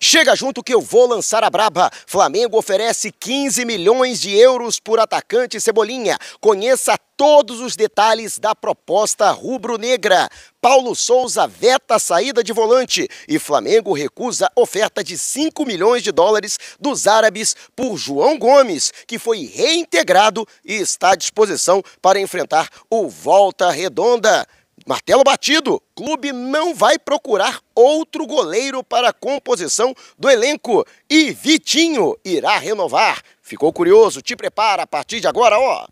Chega junto que eu vou lançar a braba. Flamengo oferece 15 milhões de euros por atacante Cebolinha. Conheça todos os detalhes da proposta rubro-negra. Paulo Souza veta a saída de volante e Flamengo recusa oferta de 5 milhões de dólares dos árabes por João Gomes, que foi reintegrado e está à disposição para enfrentar o Volta Redonda. Martelo batido, clube não vai procurar outro goleiro para a composição do elenco e Vitinho irá renovar. Ficou curioso? Te prepara a partir de agora, ó.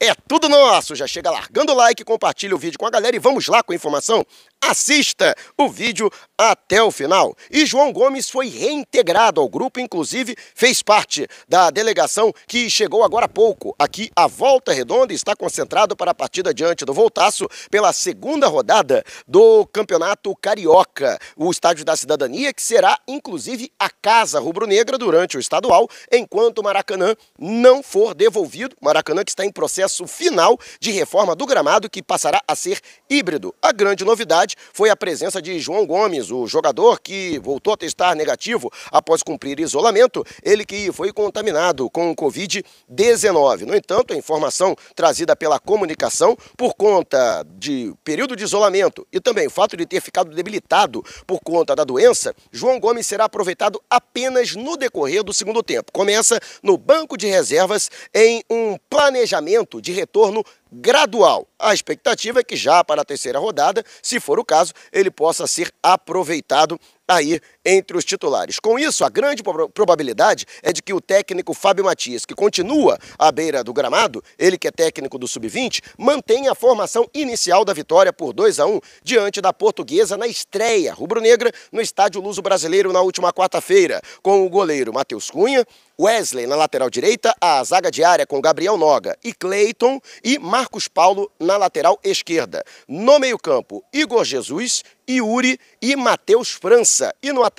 É tudo nosso. Já chega largando o like, compartilha o vídeo com a galera e vamos lá com a informação. Assista o vídeo até o final. E João Gomes foi reintegrado ao grupo, inclusive fez parte da delegação que chegou agora há pouco aqui à Volta Redonda está concentrado para a partida diante do Voltaço pela segunda rodada do Campeonato Carioca. O Estádio da Cidadania, que será inclusive a casa rubro-negra durante o estadual, enquanto o Maracanã não for devolvido. Maracanã que está em processo final de reforma do gramado, que passará a ser híbrido. A grande novidade foi a presença de João Gomes, o jogador que voltou a testar negativo após cumprir isolamento, ele que foi contaminado com o Covid-19. No entanto, a informação trazida pela comunicação por conta de período de isolamento e também o fato de ter ficado debilitado por conta da doença, João Gomes será aproveitado apenas no decorrer do segundo tempo. Começa no banco de reservas em um planejamento de retorno gradual. A expectativa é que já para a terceira rodada, se for o caso, ele possa ser aproveitado aí entre os titulares. Com isso, a grande probabilidade é de que o técnico Fábio Matias, que continua à beira do gramado, ele que é técnico do Sub-20, mantenha a formação inicial da vitória por 2 a 1 diante da Portuguesa na estreia rubro-negra no Estádio Luso Brasileiro na última quarta-feira, com o goleiro Matheus Cunha, Wesley na lateral direita, a zaga diária com Gabriel Noga e Cleiton e Marcos Paulo na lateral esquerda. No meio-campo, Igor Jesus, Yuri e Matheus França. E no ataque,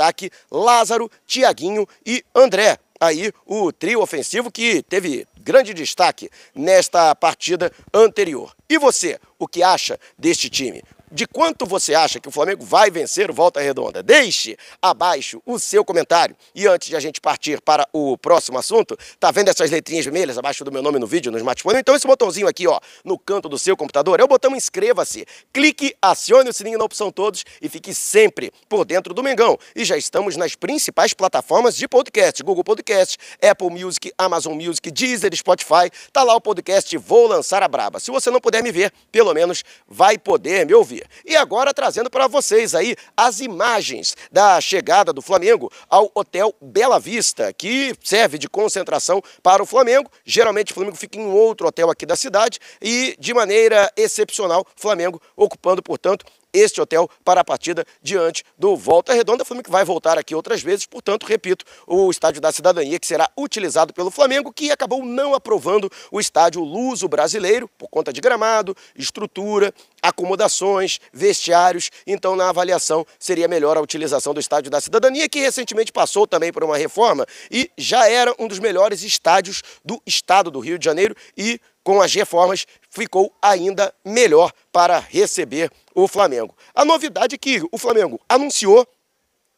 Lázaro, Tiaguinho e André. Aí o trio ofensivo que teve grande destaque nesta partida anterior. E você, o que acha deste time? De quanto você acha que o Flamengo vai vencer o Volta Redonda. Deixe abaixo o seu comentário. E antes de a gente partir para o próximo assunto, tá vendo essas letrinhas vermelhas abaixo do meu nome no vídeo, no smartphone? Então esse botãozinho aqui, ó, no canto do seu computador, é o botão inscreva-se. Clique, acione o sininho na opção todos e fique sempre por dentro do Mengão. E já estamos nas principais plataformas de podcast, Google Podcast, Apple Music, Amazon Music, Deezer, Spotify. Tá lá o podcast Vou Lançar a Braba. Se você não puder me ver, pelo menos vai poder me ouvir. E agora trazendo para vocês aí as imagens da chegada do Flamengo ao Hotel Bela Vista, que serve de concentração para o Flamengo. Geralmente o Flamengo fica em outro hotel aqui da cidade e de maneira excepcional, Flamengo ocupando, portanto, este hotel para a partida diante do Volta Redonda. O Flamengo vai voltar aqui outras vezes, portanto, repito, o estádio da Cidadania que será utilizado pelo Flamengo, que acabou não aprovando o estádio Luso Brasileiro por conta de gramado, estrutura, acomodações, vestiários. Então, na avaliação, seria melhor a utilização do estádio da Cidadania, que recentemente passou também por uma reforma e já era um dos melhores estádios do estado do Rio de Janeiro e com as reformas, ficou ainda melhor para receber o Flamengo. A novidade é que o Flamengo anunciou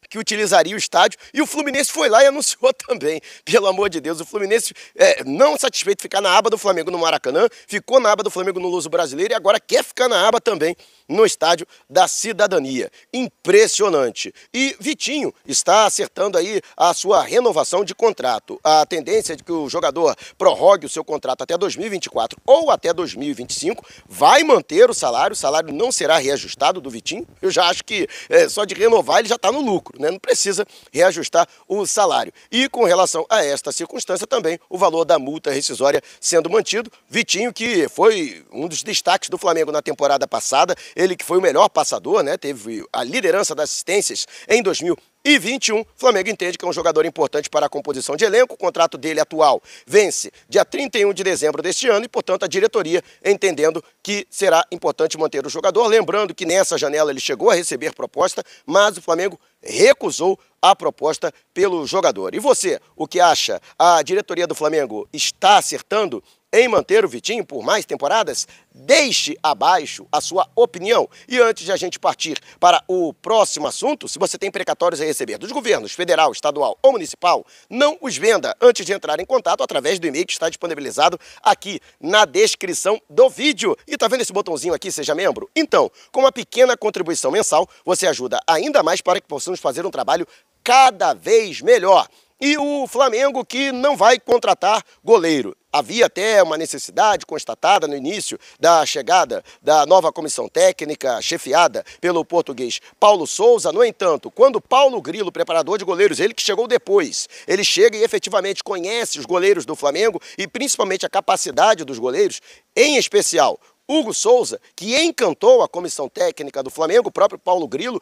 que utilizaria o estádio e o Fluminense foi lá e anunciou também. Pelo amor de Deus, o Fluminense, é, não satisfeito ficar na aba do Flamengo no Maracanã, ficou na aba do Flamengo no Luso Brasileiro e agora quer ficar na aba também no Estádio da Cidadania. Impressionante. E Vitinho está acertando aí a sua renovação de contrato. A tendência é de que o jogador prorrogue o seu contrato até 2024 ou até 2025, vai manter o salário, o salário não será reajustado do Vitinho. Eu já acho que é, só de renovar ele já está no lucro né? não precisa reajustar o salário. E com relação a esta circunstância também, o valor da multa rescisória sendo mantido. Vitinho, que foi um dos destaques do Flamengo na temporada passada, ele que foi o melhor passador, né? teve a liderança das assistências em 2000 e 21, Flamengo entende que é um jogador importante para a composição de elenco. O contrato dele atual vence dia 31 de dezembro deste ano e, portanto, a diretoria entendendo que será importante manter o jogador. Lembrando que nessa janela ele chegou a receber proposta, mas o Flamengo recusou a proposta pelo jogador. E você, o que acha? A diretoria do Flamengo está acertando em manter o Vitinho por mais temporadas? Deixe abaixo a sua opinião. E antes de a gente partir para o próximo assunto, se você tem precatórios a receber dos governos federal, estadual ou municipal, não os venda antes de entrar em contato através do e-mail que está disponibilizado aqui na descrição do vídeo. E tá vendo esse botãozinho aqui, seja membro? Então, com uma pequena contribuição mensal, você ajuda ainda mais para que possamos fazer um trabalho cada vez melhor. E o Flamengo que não vai contratar goleiro. Havia até uma necessidade constatada no início da chegada da nova comissão técnica, chefiada pelo português Paulo Souza. No entanto, quando Paulo Grilo, preparador de goleiros, ele que chegou depois, ele chega e efetivamente conhece os goleiros do Flamengo e principalmente a capacidade dos goleiros, em especial Hugo Souza, que encantou a comissão técnica do Flamengo, o próprio Paulo Grilo,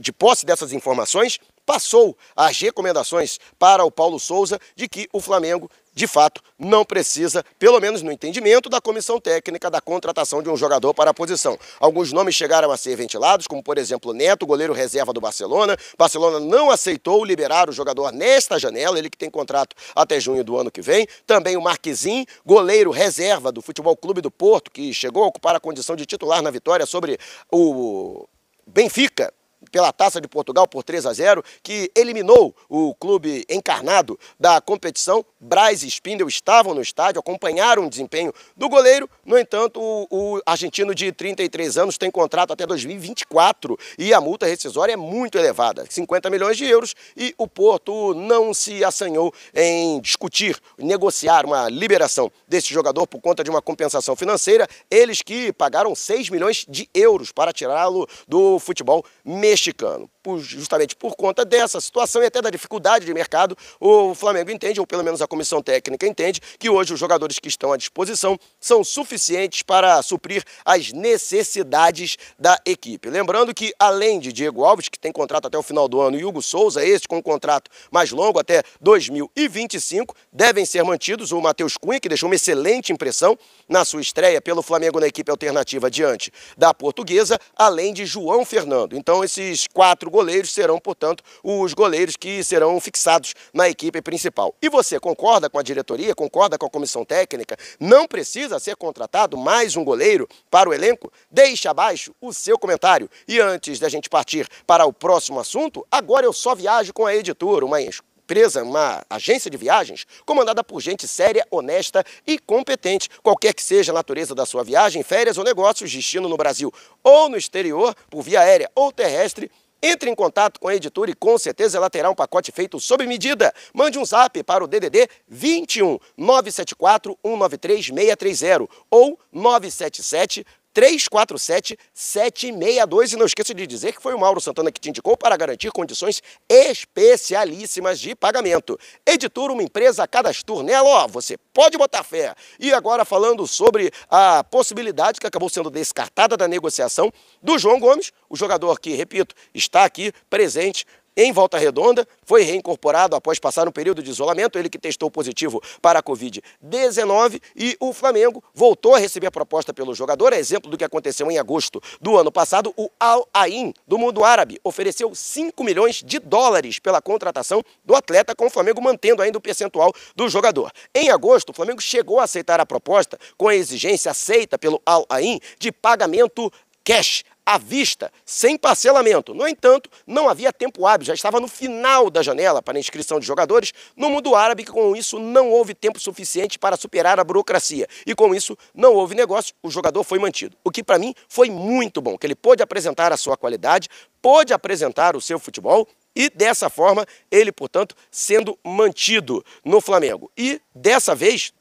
de posse dessas informações, passou as recomendações para o Paulo Souza de que o Flamengo, de fato, não precisa, pelo menos no entendimento da comissão técnica, da contratação de um jogador para a posição. Alguns nomes chegaram a ser ventilados, como por exemplo Neto, goleiro reserva do Barcelona. Barcelona não aceitou liberar o jogador nesta janela, ele que tem contrato até junho do ano que vem. Também o Marquezin, goleiro reserva do Futebol Clube do Porto, que chegou a ocupar a condição de titular na vitória sobre o Benfica pela Taça de Portugal por 3 a 0, que eliminou o clube encarnado da competição. Braz e Spindel estavam no estádio, acompanharam o desempenho do goleiro. No entanto, o, o argentino de 33 anos tem contrato até 2024 e a multa rescisória é muito elevada, 50 milhões de euros, e o Porto não se assanhou em discutir, negociar uma liberação desse jogador por conta de uma compensação financeira. Eles que pagaram 6 milhões de euros para tirá-lo do futebol mexicano mexicano. Justamente por conta dessa situação e até da dificuldade de mercado, o Flamengo entende, ou pelo menos a comissão técnica entende, que hoje os jogadores que estão à disposição são suficientes para suprir as necessidades da equipe. Lembrando que, além de Diego Alves, que tem contrato até o final do ano, e Hugo Souza, este com um contrato mais longo até 2025, devem ser mantidos o Matheus Cunha, que deixou uma excelente impressão na sua estreia pelo Flamengo na equipe alternativa diante da portuguesa, além de João Fernando. Então, esse esses quatro goleiros serão, portanto, os goleiros que serão fixados na equipe principal. E você concorda com a diretoria, concorda com a comissão técnica? Não precisa ser contratado mais um goleiro para o elenco? Deixe abaixo o seu comentário. E antes da gente partir para o próximo assunto, agora eu só viajo com a editora, uma empresa, uma agência de viagens, comandada por gente séria, honesta e competente. Qualquer que seja a natureza da sua viagem, férias ou negócios, destino no Brasil ou no exterior, por via aérea ou terrestre, entre em contato com a editora e com certeza ela terá um pacote feito sob medida. Mande um zap para o DDD 21 974 193 630 ou 977 347-762. E não esqueça de dizer que foi o Mauro Santana que te indicou para garantir condições especialíssimas de pagamento. Editora, uma empresa cadastur nela, ó, você pode botar fé. E agora falando sobre a possibilidade que acabou sendo descartada da negociação do João Gomes, o jogador que, repito, está aqui presente em Volta Redonda, foi reincorporado após passar um período de isolamento, ele que testou positivo para a Covid-19 e o Flamengo voltou a receber a proposta pelo jogador, é exemplo do que aconteceu em agosto do ano passado, o Al Ain do mundo árabe ofereceu 5 milhões de dólares pela contratação do atleta, com o Flamengo mantendo ainda o percentual do jogador. Em agosto, o Flamengo chegou a aceitar a proposta com a exigência aceita pelo Al Ain de pagamento cash à vista, sem parcelamento. No entanto, não havia tempo hábil, já estava no final da janela para a inscrição de jogadores no mundo árabe, que com isso não houve tempo suficiente para superar a burocracia. E com isso não houve negócio, o jogador foi mantido. O que para mim foi muito bom, que ele pôde apresentar a sua qualidade, pôde apresentar o seu futebol e dessa forma ele, portanto, sendo mantido no Flamengo. E dessa vez,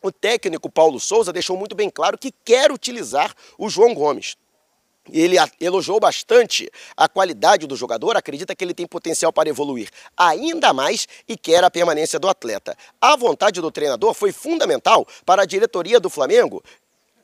o técnico Paulo Souza deixou muito bem claro que quer utilizar o João Gomes. Ele elogiou bastante a qualidade do jogador, acredita que ele tem potencial para evoluir ainda mais e quer a permanência do atleta. A vontade do treinador foi fundamental para a diretoria do Flamengo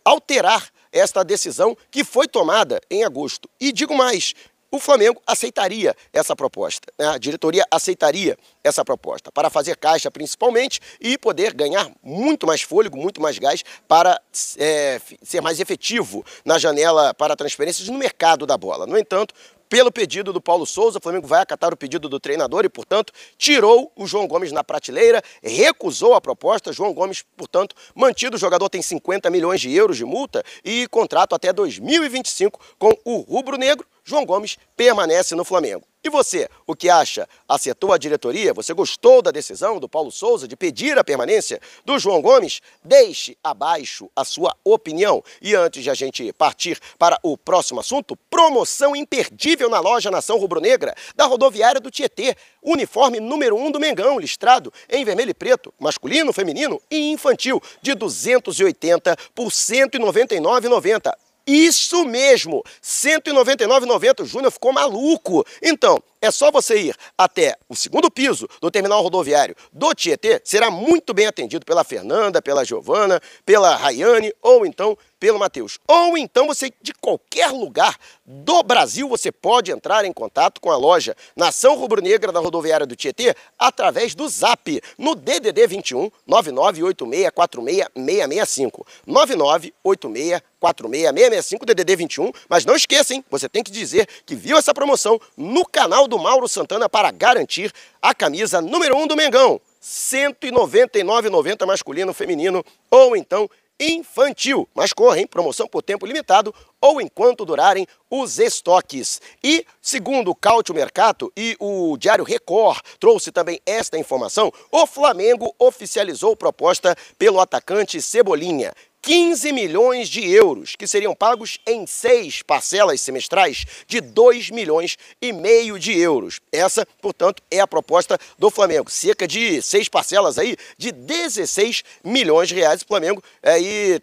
alterar esta decisão que foi tomada em agosto. E digo mais, o Flamengo aceitaria essa proposta, né? a diretoria aceitaria essa proposta, para fazer caixa principalmente e poder ganhar muito mais fôlego, muito mais gás para é, ser mais efetivo na janela para transferências no mercado da bola. No entanto, pelo pedido do Paulo Souza. O Flamengo vai acatar o pedido do treinador e, portanto, tirou o João Gomes na prateleira, recusou a proposta. João Gomes, portanto, mantido. O jogador tem 50 milhões de euros de multa e contrato até 2025 com o Rubro Negro. João Gomes permanece no Flamengo. E você, o que acha? Acertou a diretoria? Você gostou da decisão do Paulo Souza de pedir a permanência do João Gomes? Deixe abaixo a sua opinião. E antes de a gente partir para o próximo assunto, promoção imperdível na loja Nação Rubro-Negra da rodoviária do Tietê. Uniforme número 1 um do Mengão, listrado em vermelho e preto, masculino, feminino e infantil, de 280 por 199,90. Isso mesmo, 199,90. O Júnior ficou maluco. Então, é só você ir até o segundo piso do terminal rodoviário do Tietê, será muito bem atendido pela Fernanda, pela Giovana, pela Rayane ou então pelo Matheus. Ou então você, de qualquer lugar do Brasil, você pode entrar em contato com a loja Nação Rubro-Negra da rodoviária do Tietê através do Zap, no DDD 21 998646665. 998646665 DDD 21, mas não esqueça, hein? Você tem que dizer que viu essa promoção no canal do Mauro Santana para garantir a camisa número 1 um do Mengão. R$ 199,90 masculino, feminino ou então infantil. Mas corra, hein? Promoção por tempo limitado ou enquanto durarem os estoques. E, segundo o Cautio Mercato e o Diário Record trouxe também esta informação, o Flamengo oficializou proposta pelo atacante Cebolinha. 15 milhões de euros, que seriam pagos em seis parcelas semestrais de 2 milhões e meio de euros. Essa, portanto, é a proposta do Flamengo. Cerca de seis parcelas aí de 16 milhões de reais. O Flamengo aí é,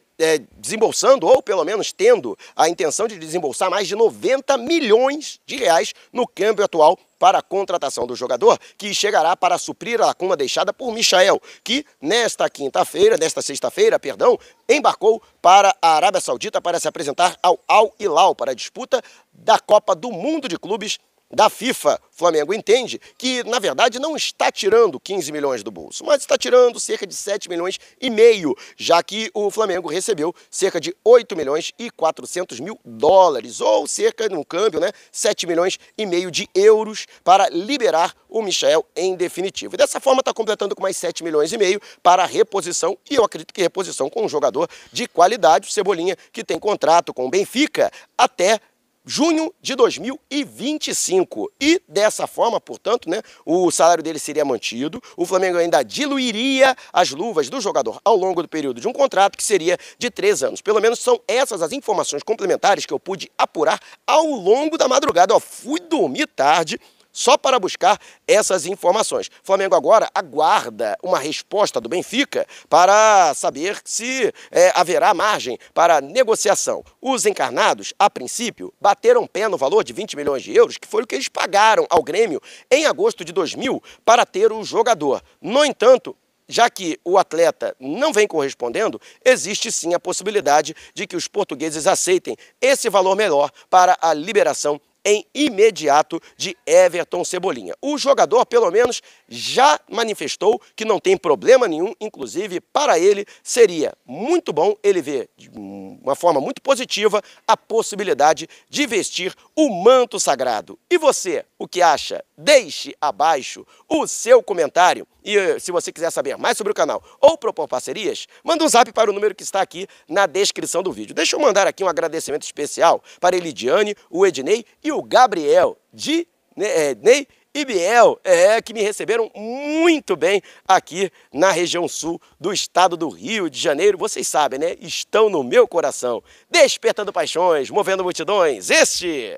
desembolsando, ou pelo menos tendo a intenção de desembolsar mais de 90 milhões de reais no câmbio atual para a contratação do jogador, que chegará para suprir a lacuna deixada por Michael, que nesta quinta-feira, nesta sexta-feira, perdão, embarcou para a Arábia Saudita para se apresentar ao Al Hilal para a disputa da Copa do Mundo de Clubes da FIFA, Flamengo entende que, na verdade, não está tirando 15 milhões do bolso, mas está tirando cerca de 7 milhões e meio, já que o Flamengo recebeu cerca de 8 milhões e 400 mil dólares, ou cerca, no câmbio, né, 7 milhões e meio de euros para liberar o Michel em definitivo. E dessa forma está completando com mais 7 milhões e meio para a reposição, e eu acredito que reposição com um jogador de qualidade, o Cebolinha, que tem contrato com o Benfica até junho de 2025. E dessa forma, portanto, né, o salário dele seria mantido, o Flamengo ainda diluiria as luvas do jogador ao longo do período de um contrato que seria de três anos. Pelo menos são essas as informações complementares que eu pude apurar ao longo da madrugada. Eu fui dormir tarde só para buscar essas informações. O Flamengo agora aguarda uma resposta do Benfica para saber se é, haverá margem para negociação. Os encarnados, a princípio, bateram pé no valor de 20 milhões de euros, que foi o que eles pagaram ao Grêmio em agosto de 2000 para ter o jogador. No entanto, já que o atleta não vem correspondendo, existe sim a possibilidade de que os portugueses aceitem esse valor melhor para a liberação em imediato de Everton Cebolinha. O jogador, pelo menos, já manifestou que não tem problema nenhum, inclusive para ele seria muito bom ele ver de uma forma muito positiva a possibilidade de vestir o manto sagrado. E você, o que acha? Deixe abaixo o seu comentário. E eh, se você quiser saber mais sobre o canal ou propor parcerias, manda um zap para o número que está aqui na descrição do vídeo. Deixa eu mandar aqui um agradecimento especial para Elidiane, o Ednei e o Gabriel de é, Ney e Biel, é, que me receberam muito bem aqui na região sul do estado do Rio de Janeiro. Vocês sabem, né? Estão no meu coração. Despertando paixões, movendo multidões. Este